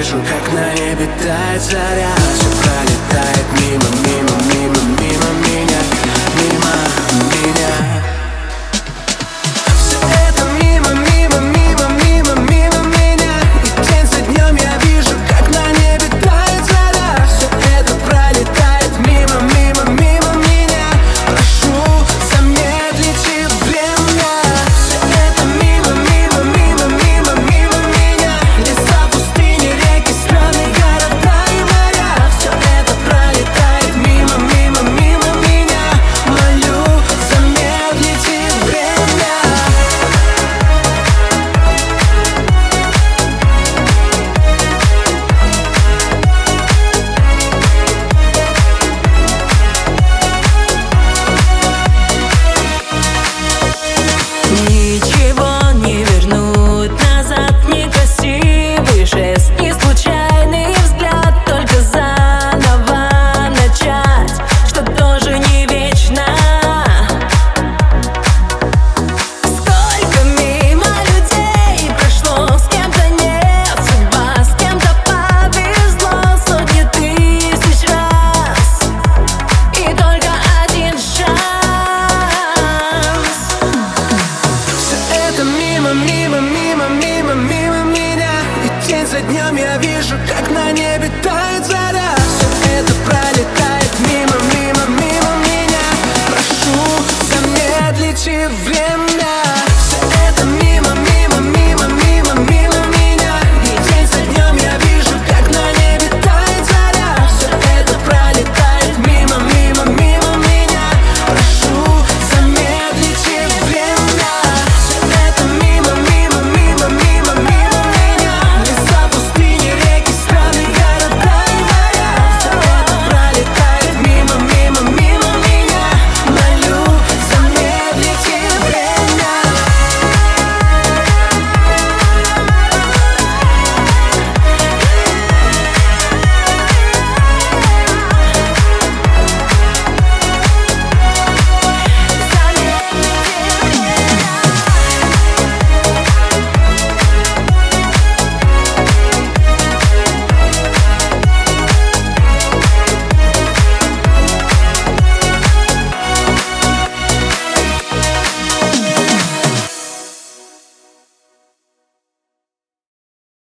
Вижу, как на небе тает заря. Все пролетает мимо, мимо, мимо, мимо. днем я вижу, как на небе тает заря.